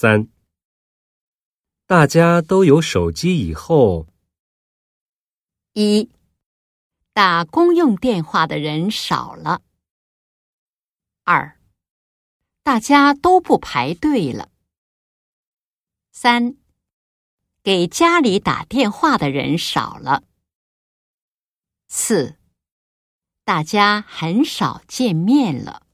三。大家都有手机以后一。打公用电话的人少了。二。大家都不排队了。三。给家里打电话的人少了。四。大家很少见面了。